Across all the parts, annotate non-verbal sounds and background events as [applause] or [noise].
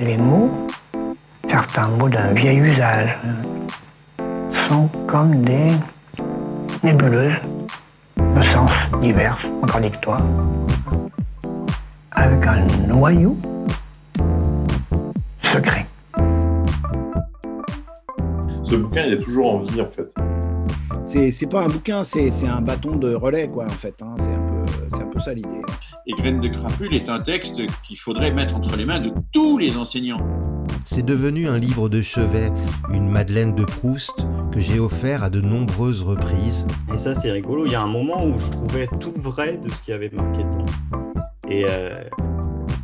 Les mots, certains mots d'un vieil usage, sont comme des nébuleuses de sens divers, contradictoires, avec un noyau secret. Ce bouquin, il est toujours en vie, en fait. C'est pas un bouquin, c'est un bâton de relais, quoi, en fait. Hein. C'est un, peu, un peu ça l'idée. Et Graines de crapule est un texte qu'il faudrait mettre entre les mains de tous les enseignants. C'est devenu un livre de chevet, une Madeleine de Proust que j'ai offert à de nombreuses reprises. Et ça, c'est rigolo. Il y a un moment où je trouvais tout vrai de ce qui avait marqué dedans. Et, euh,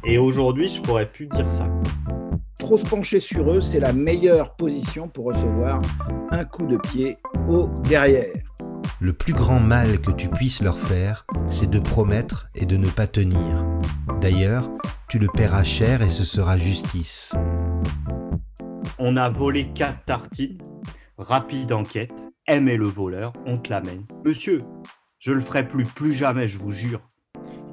et aujourd'hui, je pourrais plus dire ça. Trop se pencher sur eux, c'est la meilleure position pour recevoir un coup de pied au derrière. Le plus grand mal que tu puisses leur faire, c'est de promettre et de ne pas tenir. D'ailleurs, tu le paieras cher et ce sera justice. On a volé quatre tartines, rapide enquête, aimez le voleur, on te l'amène. Monsieur, je le ferai plus, plus jamais, je vous jure.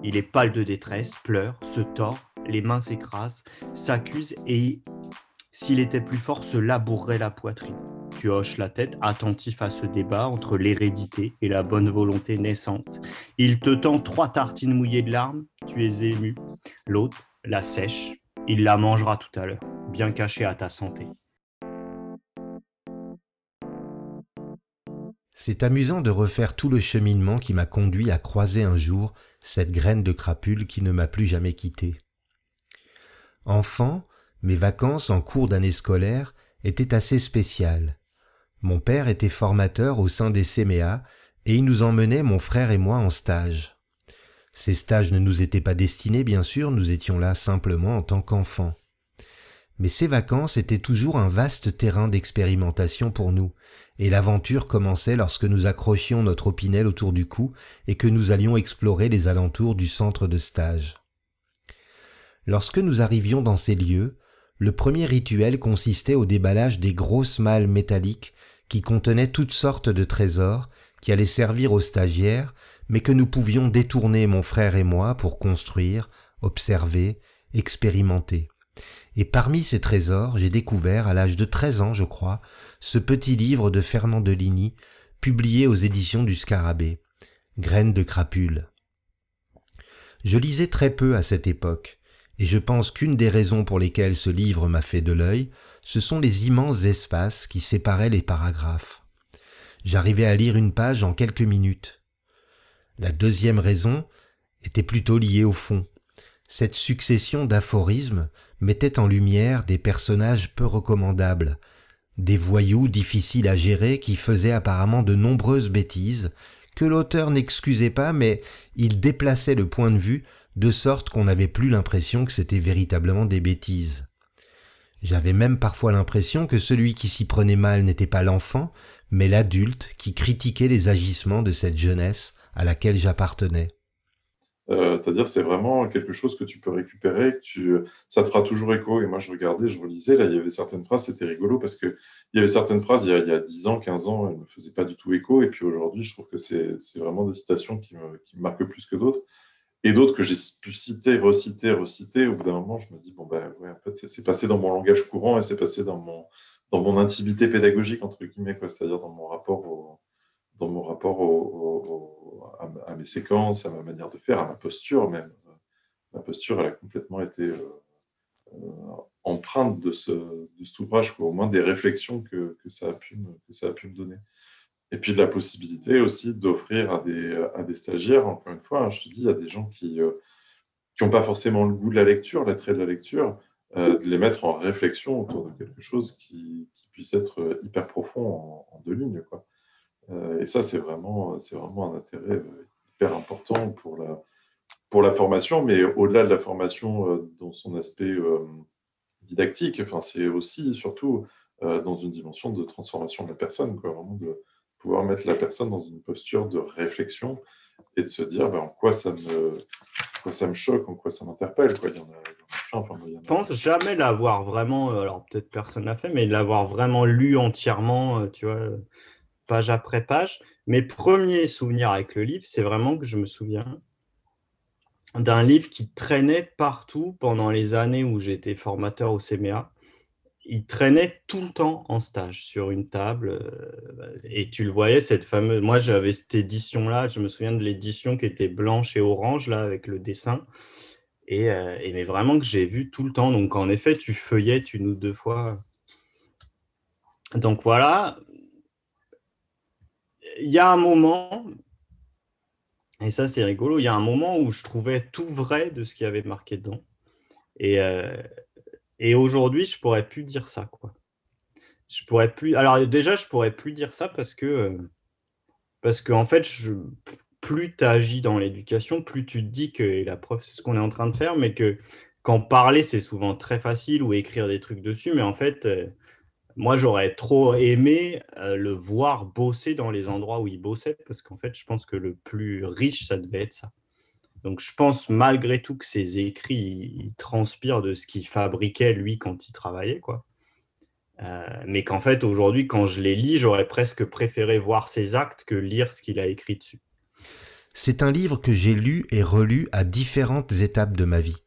Il est pâle de détresse, pleure, se tord, les mains s'écrasent, s'accuse et, s'il était plus fort, se labourerait la poitrine. Tu hoches la tête, attentif à ce débat entre l'hérédité et la bonne volonté naissante. Il te tend trois tartines mouillées de larmes, tu es ému. L'autre la sèche, il la mangera tout à l'heure, bien cachée à ta santé. C'est amusant de refaire tout le cheminement qui m'a conduit à croiser un jour cette graine de crapule qui ne m'a plus jamais quitté. Enfant, mes vacances en cours d'année scolaire étaient assez spéciales. Mon père était formateur au sein des CMEA et il nous emmenait, mon frère et moi, en stage. Ces stages ne nous étaient pas destinés, bien sûr, nous étions là simplement en tant qu'enfants. Mais ces vacances étaient toujours un vaste terrain d'expérimentation pour nous, et l'aventure commençait lorsque nous accrochions notre opinel autour du cou et que nous allions explorer les alentours du centre de stage. Lorsque nous arrivions dans ces lieux, le premier rituel consistait au déballage des grosses malles métalliques qui contenaient toutes sortes de trésors qui allaient servir aux stagiaires, mais que nous pouvions détourner mon frère et moi pour construire, observer, expérimenter. Et parmi ces trésors, j'ai découvert, à l'âge de treize ans, je crois, ce petit livre de Fernand de Ligny, publié aux éditions du Scarabée, Graines de crapule. Je lisais très peu à cette époque, et je pense qu'une des raisons pour lesquelles ce livre m'a fait de l'œil, ce sont les immenses espaces qui séparaient les paragraphes. J'arrivais à lire une page en quelques minutes. La deuxième raison était plutôt liée au fond. Cette succession d'aphorismes mettait en lumière des personnages peu recommandables, des voyous difficiles à gérer qui faisaient apparemment de nombreuses bêtises, que l'auteur n'excusait pas, mais il déplaçait le point de vue de sorte qu'on n'avait plus l'impression que c'était véritablement des bêtises. J'avais même parfois l'impression que celui qui s'y prenait mal n'était pas l'enfant, mais l'adulte qui critiquait les agissements de cette jeunesse à laquelle j'appartenais. Euh, c'est-à-dire, c'est vraiment quelque chose que tu peux récupérer, que ça te fera toujours écho. Et moi, je regardais, je relisais, là, il y avait certaines phrases, c'était rigolo parce que il y avait certaines phrases, il y a, il y a 10 ans, 15 ans, elles ne me faisaient pas du tout écho. Et puis aujourd'hui, je trouve que c'est vraiment des citations qui qui me marquent plus que d'autres et d'autres que j'ai pu citer, reciter, reciter, au bout d'un moment, je me dis, bon, ben, ouais, en fait, c'est passé dans mon langage courant et c'est passé dans mon, dans mon intimité pédagogique, entre guillemets, c'est-à-dire dans mon rapport, au, dans mon rapport au, à, mes séquences, à ma manière de faire, à ma posture même. Ma posture, elle a complètement été euh, euh, empreinte de, ce, de cet ouvrage, au moins des réflexions que, que, ça a pu me, que ça a pu me donner. Et puis de la possibilité aussi d'offrir à des, à des stagiaires, encore une fois, hein, je te dis, il y a des gens qui n'ont pas forcément le goût de la lecture, l'attrait de la lecture, euh, de les mettre en réflexion autour de quelque chose qui, qui puisse être hyper profond en, deux lignes. Quoi. Euh, et ça, c'est vraiment, vraiment un intérêt euh, hyper important pour la, pour la formation, mais au-delà de la formation dans son aspect didactique, c'est aussi, surtout, dans une dimension de transformation de la personne, quoi, pouvoir mettre la personne dans une posture de réflexion et de se dire ben, en quoi ça me, quoi ça me choque, en quoi ça m'interpelle. Quoi. Il y en a, Je pense jamais l'avoir vraiment, euh, alors peut-être personne l'a fait, mais l'avoir vraiment lu entièrement, euh, tu vois, page après page. Mes premiers souvenirs avec le livre, c'est vraiment que je me souviens d'un livre qui traînait partout pendant les années où j'étais formateur au CMA. Il traînait tout le temps en stage sur une table. Euh, et tu le voyais, cette fameuse. Moi, j'avais cette édition-là. Je me souviens de l'édition qui était blanche et orange, là, avec le dessin. Et, euh, et mais vraiment que j'ai vu tout le temps. Donc, en effet, tu feuillettes une ou deux fois. Donc, voilà. Il y a un moment, et ça, c'est rigolo. Il y a un moment où je trouvais tout vrai de ce qui avait marqué dedans. Et, euh, et aujourd'hui, je pourrais plus dire ça. Quoi. Je pourrais plus. Alors, déjà, je pourrais plus dire ça parce que, parce que en fait, plus tu agis dans l'éducation, plus tu te dis que, la preuve, c'est ce qu'on est en train de faire, mais que quand parler, c'est souvent très facile ou écrire des trucs dessus, mais en fait, euh, moi, j'aurais trop aimé euh, le voir bosser dans les endroits où il bossait, parce qu'en fait, je pense que le plus riche, ça devait être ça. Donc, je pense malgré tout que ses écrits, transpirent de ce qu'il fabriquait, lui, quand il travaillait, quoi. Euh, mais qu'en fait, aujourd'hui, quand je les lis, j'aurais presque préféré voir ses actes que lire ce qu'il a écrit dessus. C'est un livre que j'ai lu et relu à différentes étapes de ma vie.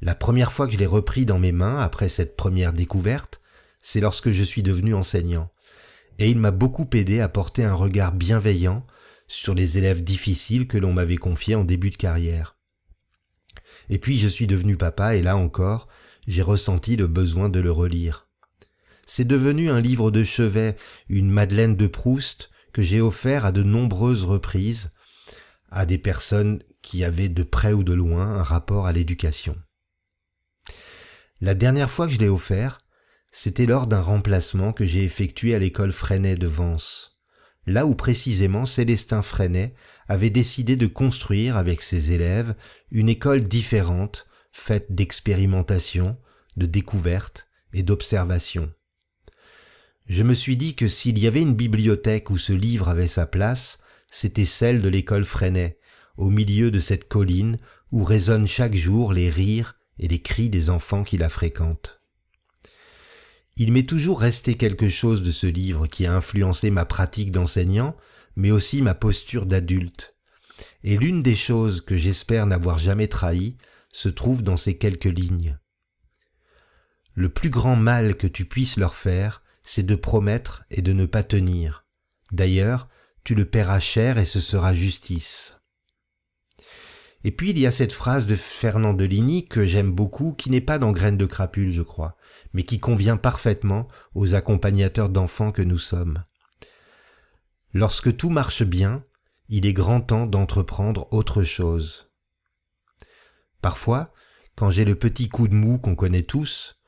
La première fois que je l'ai repris dans mes mains, après cette première découverte, c'est lorsque je suis devenu enseignant, et il m'a beaucoup aidé à porter un regard bienveillant sur les élèves difficiles que l'on m'avait confiés en début de carrière. Et puis je suis devenu papa, et là encore, j'ai ressenti le besoin de le relire. C'est devenu un livre de chevet, une Madeleine de Proust, que j'ai offert à de nombreuses reprises à des personnes qui avaient de près ou de loin un rapport à l'éducation. La dernière fois que je l'ai offert, c'était lors d'un remplacement que j'ai effectué à l'école Freinet de Vence, là où précisément Célestin Freinet avait décidé de construire avec ses élèves une école différente, faite d'expérimentation, de découverte et d'observation. Je me suis dit que s'il y avait une bibliothèque où ce livre avait sa place, c'était celle de l'école Freinet, au milieu de cette colline où résonnent chaque jour les rires et les cris des enfants qui la fréquentent. Il m'est toujours resté quelque chose de ce livre qui a influencé ma pratique d'enseignant, mais aussi ma posture d'adulte. Et l'une des choses que j'espère n'avoir jamais trahi se trouve dans ces quelques lignes. Le plus grand mal que tu puisses leur faire, c'est de promettre et de ne pas tenir. D'ailleurs, tu le paieras cher et ce sera justice. Et puis il y a cette phrase de Fernand Deligny que j'aime beaucoup, qui n'est pas dans Graines de crapule, je crois, mais qui convient parfaitement aux accompagnateurs d'enfants que nous sommes. Lorsque tout marche bien, il est grand temps d'entreprendre autre chose. Parfois, quand j'ai le petit coup de mou qu'on connaît tous,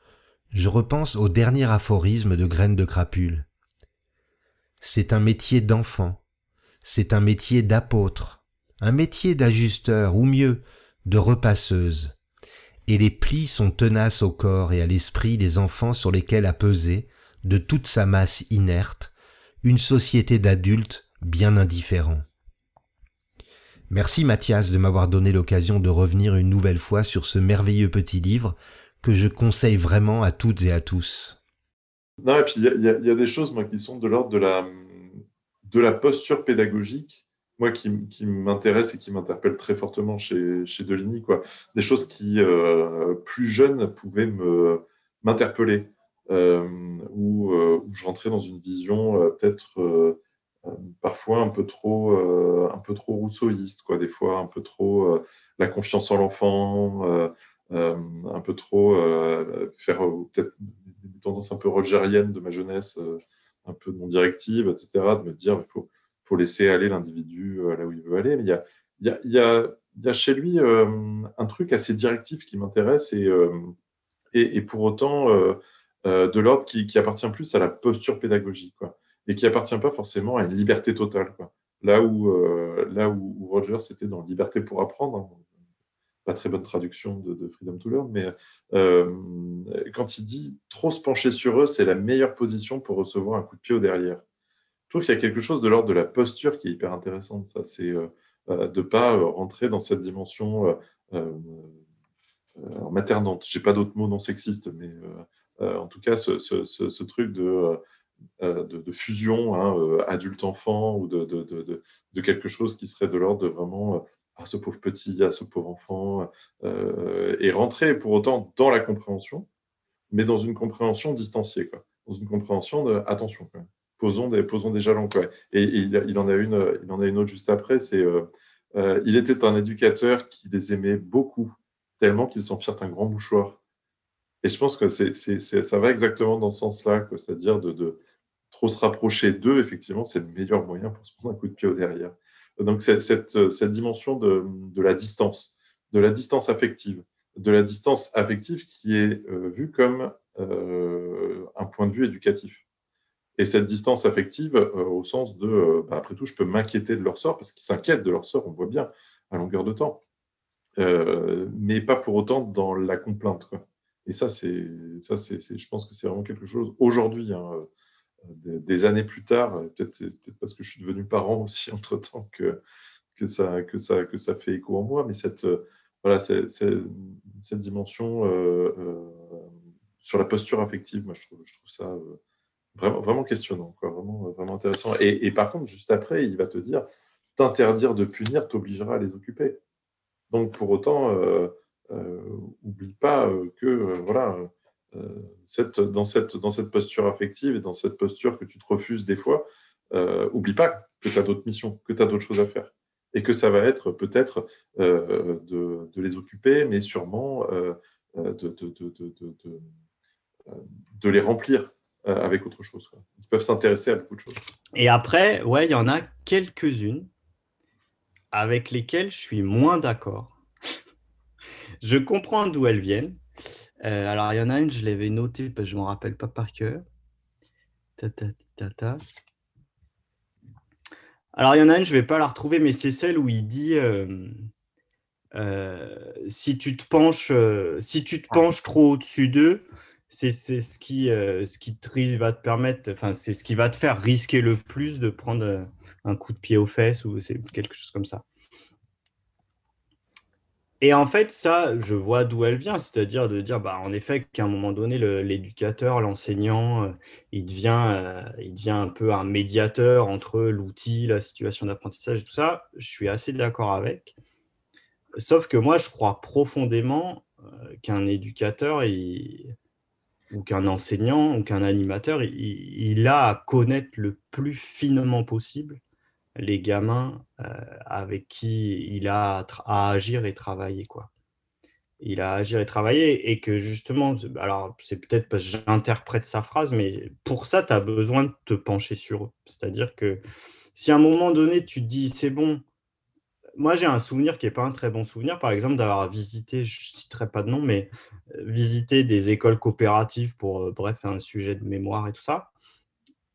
je repense au dernier aphorisme de Graines de crapule. C'est un métier d'enfant, c'est un métier d'apôtre, un métier d'ajusteur, ou mieux, de repasseuse, et les plis sont tenaces au corps et à l'esprit des enfants sur lesquels a pesé, de toute sa masse inerte, une société d'adultes bien indifférents. Merci Mathias de m'avoir donné l'occasion de revenir une nouvelle fois sur ce merveilleux petit livre que je conseille vraiment à toutes et à tous. Non, et puis il y, a des choses qui sont de l'ordre de la posture pédagogique moi, qui, m'intéresse et qui m'interpelle très fortement chez, chez Deligny, quoi. Des choses qui, euh, plus jeunes, pouvaient m'interpeller, euh, où, euh, où, je rentrais dans une vision peut-être parfois un peu trop, un peu trop rousseauiste, quoi. Des fois, un peu trop la confiance en l'enfant, un peu trop faire peut-être une tendance un peu rogérienne de ma jeunesse, un peu mon directive, etc., de me dire, il faut faut laisser aller l'individu euh, là où il veut aller. Mais il y a, il y a, il y a, chez lui euh, un truc assez directif qui m'intéresse et, euh, et, pour autant de l'ordre qui, appartient plus à la posture pédagogique quoi, et qui appartient pas forcément à une liberté totale. Quoi. Là où, là où, Roger c'était dans liberté pour apprendre, hein, pas très bonne traduction de, de, Freedom to Learn, mais quand il dit trop se pencher sur eux, c'est la meilleure position pour recevoir un coup de pied au derrière trouve qu'il y a quelque chose de l'ordre de la posture qui est hyper intéressante. Ça, c'est euh, euh, de pas euh, rentrer dans cette dimension maternante. Je n'ai pas d'autres mots non sexistes, mais en tout cas, ce, truc de, fusion hein, adulte-enfant ou de, quelque chose qui serait de l'ordre de vraiment ah, ce pauvre petit, ah, ce pauvre enfant, et rentrer pour autant dans la compréhension, mais dans une compréhension distanciée, quoi. dans une compréhension de attention, Posons, des, posons jalons. Quoi. Et, il, en a une, il en a une autre juste après, c'est il était un éducateur qui les aimait beaucoup, tellement qu'ils s'en firent un grand mouchoir. Et je pense que ça va exactement dans ce sens-là, c'est-à-dire de, trop se rapprocher d'eux, effectivement, c'est le meilleur moyen pour se prendre un coup de pied au derrière. Donc, cette, cette, dimension de, la distance, de la distance affective, de la distance affective qui est euh, vue comme euh, un point de vue éducatif. Et cette distance affective, euh, au sens de, bah, après tout, je peux m'inquiéter de leur sort, parce qu'ils s'inquiètent de leur sort, on voit bien, à longueur de temps. mais pas pour autant dans la complainte. Et ça, c'est, ça c'est, je pense que c'est vraiment quelque chose, aujourd'hui, hein, des, années plus tard, peut-être, parce que je suis devenu parent aussi [laughs] entre-temps que, que, ça, que, ça, que ça fait écho en moi, mais cette, voilà, cette dimension euh, euh, sur la posture affective, moi je trouve, je trouve ça euh, vraiment, vraiment questionnant, vraiment, vraiment intéressant. Et, par contre, juste après, il va te dire, t'interdire de punir t'obligera à les occuper. Donc pour autant, oublie pas que voilà euh, dans, cette, dans cette posture affective et dans cette posture que tu te refuses des fois, euh, oublie pas que tu as d'autres missions, que tu as d'autres choses à faire. Et que ça va être peut-être euh, de, les occuper, mais sûrement de, les remplir avec autre chose. Ils peuvent s'intéresser à beaucoup de choses. Et après, ouais, il y en a quelques-unes avec lesquelles je suis moins d'accord. [laughs] je comprends d'où elles viennent. Euh, alors, il y en a une, je l'avais notée parce que je ne m'en rappelle pas par cœur. Alors, il y en a une, je ne vais pas la retrouver, mais c'est celle où il dit euh, euh, si tu te penches, si tu te penches trop au-dessus d'eux, c'est ce qui, ce qui va te permettre, enfin, c'est ce qui va te faire risquer le plus de prendre un coup de pied aux fesses ou c'est quelque chose comme ça. Et en fait, ça, je vois d'où elle vient, c'est-à-dire de dire, bah, en effet, qu'à un moment donné, l'éducateur, l'enseignant, euh, il, devient, euh, il devient un peu un médiateur entre l'outil, la situation d'apprentissage et tout ça. Je suis assez d'accord avec. Sauf que moi, je crois profondément euh, qu'un éducateur ou qu'un enseignant ou qu'un animateur, il, a à connaître le plus finement possible les gamins euh, avec qui il a à agir et travailler. Quoi. Il a à agir et travailler et que justement, alors c'est peut-être parce que j'interprète sa phrase, mais pour ça, tu as besoin de te pencher sur eux. C'est-à-dire que si à un moment donné, tu te dis, c'est bon, moi j'ai un souvenir qui n'est pas un très bon souvenir, par exemple, d'avoir visité, je ne citerai pas de nom, mais euh, visité des écoles coopératives pour, euh, bref, un sujet de mémoire et tout ça.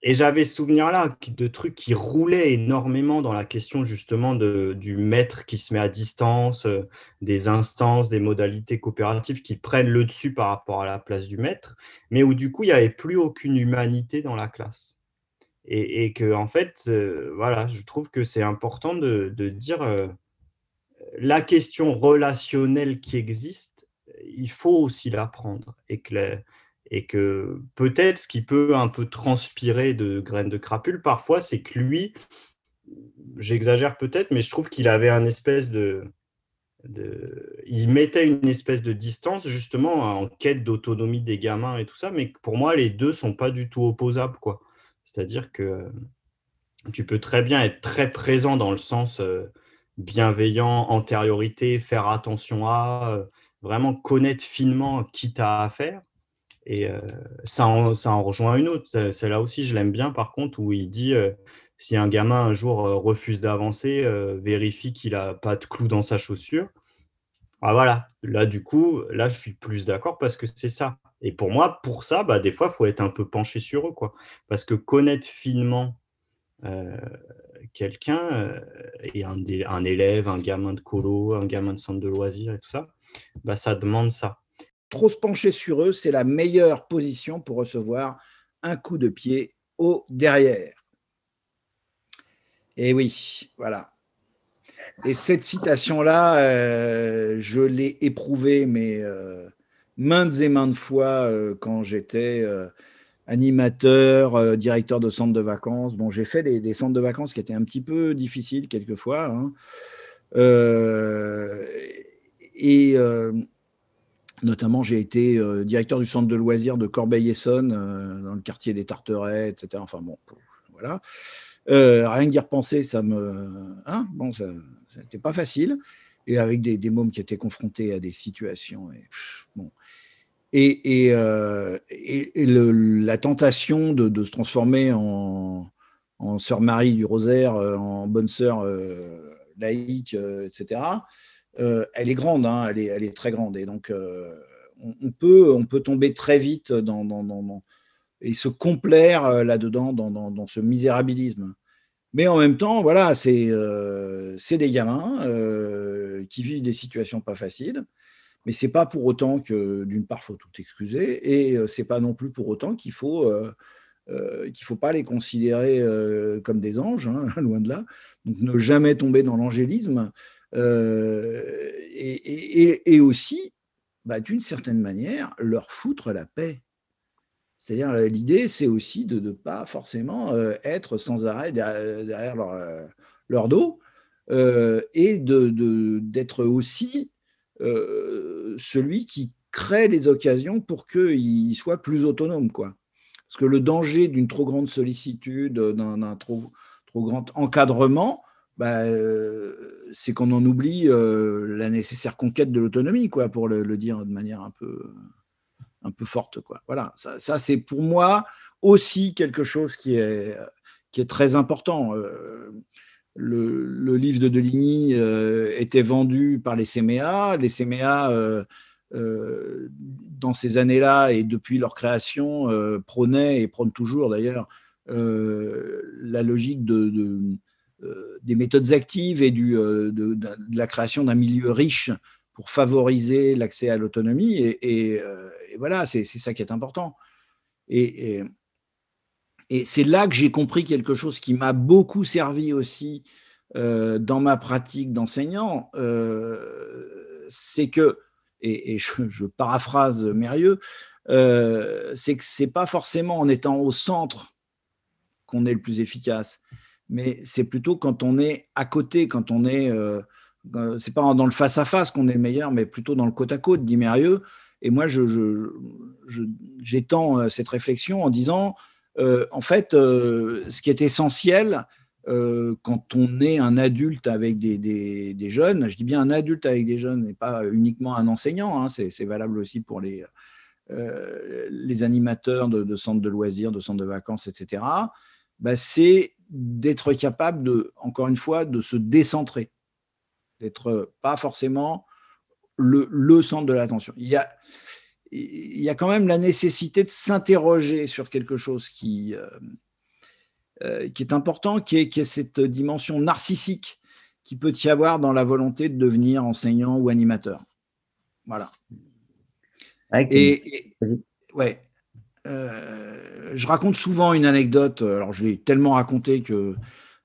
Et j'avais ce souvenir-là de trucs qui roulaient énormément dans la question justement du maître qui se met à distance, euh, des instances, des modalités coopératives qui prennent le dessus par rapport à la place du maître, mais où du coup, il n'y avait plus aucune humanité dans la classe. Et, et que, en fait, euh, voilà, je trouve que c'est important de, de dire euh, la question relationnelle qui existe, il faut aussi l'apprendre. Et que et que peut-être ce qui peut un peu transpirer de graines de crapule parfois, c'est que lui, j'exagère peut-être, mais je trouve qu'il avait un espèce de, Il mettait une espèce de distance justement en quête d'autonomie des gamins et tout ça, mais pour moi, les deux sont pas du tout opposables. quoi. C'est-à-dire que tu peux très bien être très présent dans le sens euh, bienveillant, antériorité, faire attention à, euh, vraiment connaître finement qui tu as affaire et euh, ça, en, rejoint une autre. Celle-là aussi, je l'aime bien, par contre, où il dit euh, si un gamin un jour euh, refuse d'avancer, vérifie qu'il n'a pas de clou dans sa chaussure. Ah voilà, là, du coup, là, je suis plus d'accord parce que c'est ça. Et pour moi, pour ça, bah, des fois, il faut être un peu penché sur eux. Quoi. Parce que connaître finement quelqu'un, et un, élève, un gamin de colo, un gamin de centre de loisirs et tout ça, bah, ça demande ça trop se pencher sur eux, c'est la meilleure position pour recevoir un coup de pied au derrière. Et oui, voilà. Et cette citation-là, euh, je l'ai éprouvée, mais euh, maintes et maintes fois euh, quand j'étais animateur, directeur de centre de vacances. Bon, j'ai fait des, centres de vacances qui étaient un petit peu difficiles quelquefois. Hein. Euh, et euh, notamment, j'ai été euh, directeur du centre de loisirs de Corbeil-Essonne, euh, dans le quartier des Tarterets, etc. Enfin bon, voilà. Euh, rien que d'y repenser, ça me. Hein bon, ça n'était pas facile. Et avec des, mômes qui étaient confrontés à des situations. Bon. Et, euh, la tentation de, se transformer en, sœur Marie du Rosaire, euh, en bonne sœur euh, laïque, etc., elle est grande, hein, elle, est, très grande. Et donc, on, peut, tomber très vite et se complaire là-dedans, dans, ce misérabilisme. Mais en même temps, voilà, c'est des gamins qui vivent des situations pas faciles. Mais c'est pas pour autant que, d'une part, faut tout excuser, et euh, c'est pas non plus pour autant qu'il faut euh, euh, qu'il faut pas les considérer comme des anges, hein, [laughs] loin de là. Donc ne jamais tomber dans l'angélisme, et, aussi, bah, d'une certaine manière, leur foutre la paix. C'est-à-dire, l'idée, c'est aussi de ne pas forcément être sans arrêt derrière, leur, dos et d'être aussi celui qui crée les occasions pour qu'ils soient plus autonomes. Quoi. Parce que le danger d'une trop grande sollicitude, d'un d'un trop, trop grand encadrement, bah, euh, c'est qu'on en oublie euh, la nécessaire conquête de l'autonomie, quoi, pour le, dire de manière un peu, un peu forte. Quoi. Voilà, ça, c'est pour moi aussi quelque chose qui est, qui est très important. Euh, le, livre de Deligny euh, était vendu par les CMA. Les CMA, euh, euh, dans ces années-là et depuis leur création, prônaient et prônent toujours d'ailleurs la logique de, de, des méthodes actives et de, la création d'un milieu riche pour favoriser l'accès à l'autonomie. Et, voilà, c'est ça qui est important. Et, et c'est là que j'ai compris quelque chose qui m'a beaucoup servi aussi euh, dans ma pratique d'enseignant. Euh, c'est que, et, je, paraphrase Mérieux, euh, c'est que c'est pas forcément en étant au centre qu'on est le plus efficace, mais c'est plutôt quand on est à côté, quand on est, c'est pas dans le face à face qu'on est le meilleur, mais plutôt dans le côte à côte, dit Mérieux. Et moi, j'étends cette réflexion en disant, en fait, euh, ce qui est essentiel euh, quand on est un adulte avec des, jeunes, je dis bien un adulte avec des jeunes et pas uniquement un enseignant, hein, c'est valable aussi pour les, euh, animateurs de, centres de loisirs, de centres de vacances, etc. Bah, c'est d'être capable encore une fois, de se décentrer, d'être pas forcément le, centre de l'attention. Il y a quand même la nécessité de s'interroger sur quelque chose qui, euh, euh, qui est important, qui est, qui est, cette dimension narcissique qui peut y avoir dans la volonté de devenir enseignant ou animateur. Voilà. Et, et ouais, euh, je raconte souvent une anecdote. Alors, je l'ai tellement raconté que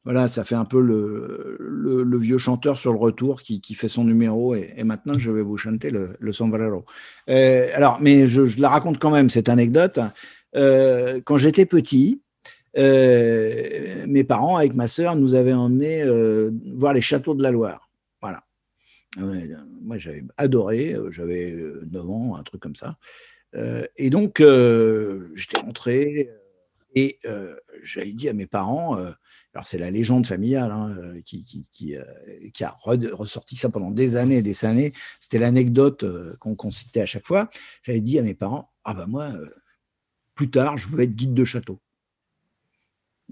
voilà, ça fait un peu le, vieux chanteur sur le retour qui, fait son numéro. Et, maintenant, je vais vous chanter le, le sombrero. Euh, alors, mais je, la raconte quand même, cette anecdote. Euh, quand j'étais petit, euh, mes parents, avec ma sœur, nous avaient emmenés voir les châteaux de la Loire. Voilà. moi, j'avais adoré. J'avais 9 ans, un truc comme ça. Et donc, j'étais rentré et j'avais dit à mes parents alors c'est la légende familiale hein, qui, euh, qui, a ressorti ça pendant des années et des années. C'était l'anecdote euh, qu'on qu citait à chaque fois. J'avais dit à mes parents, ah ben moi, euh, plus tard, je veux être guide de château.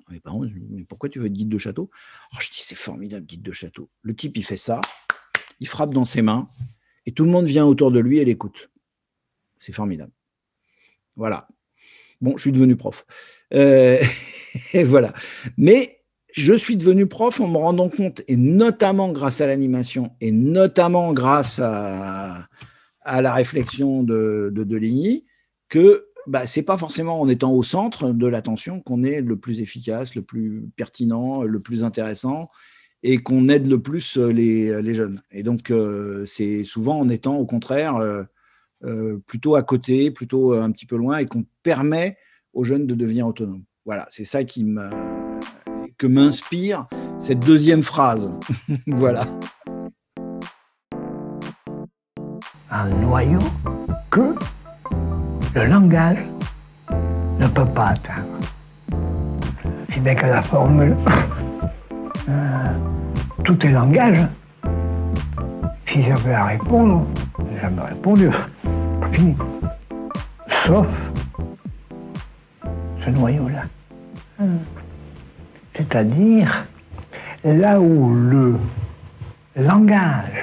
Mes parents, mais pourquoi tu veux être guide de château? Alors je dis, c'est formidable, guide de château. Le type, il fait ça, il frappe dans ses mains, et tout le monde vient autour de lui et l'écoute. C'est formidable. Voilà. Bon, je suis devenu prof. Euh, [laughs] et voilà. Mais je suis devenu prof en me rendant compte, et notamment grâce à l'animation, et notamment grâce à, la réflexion de, de Deligny, que bah, ce n'est pas forcément en étant au centre de l'attention qu'on est le plus efficace, le plus pertinent, le plus intéressant, et qu'on aide le plus les, les, jeunes. Et donc, euh, c'est souvent en étant au contraire euh, euh, plutôt à côté, plutôt un petit peu loin, et qu'on permet aux jeunes de devenir autonomes. Voilà, c'est ça qui me que m'inspire cette deuxième phrase. [laughs] voilà. un noyau que le langage ne peut pas atteindre. Si bien que la formule [laughs] euh, tout est langage, si j'avais à répondre, j'avais répondu. Pas fini. Sauf ce noyau-là. C'est-à-dire là où le langage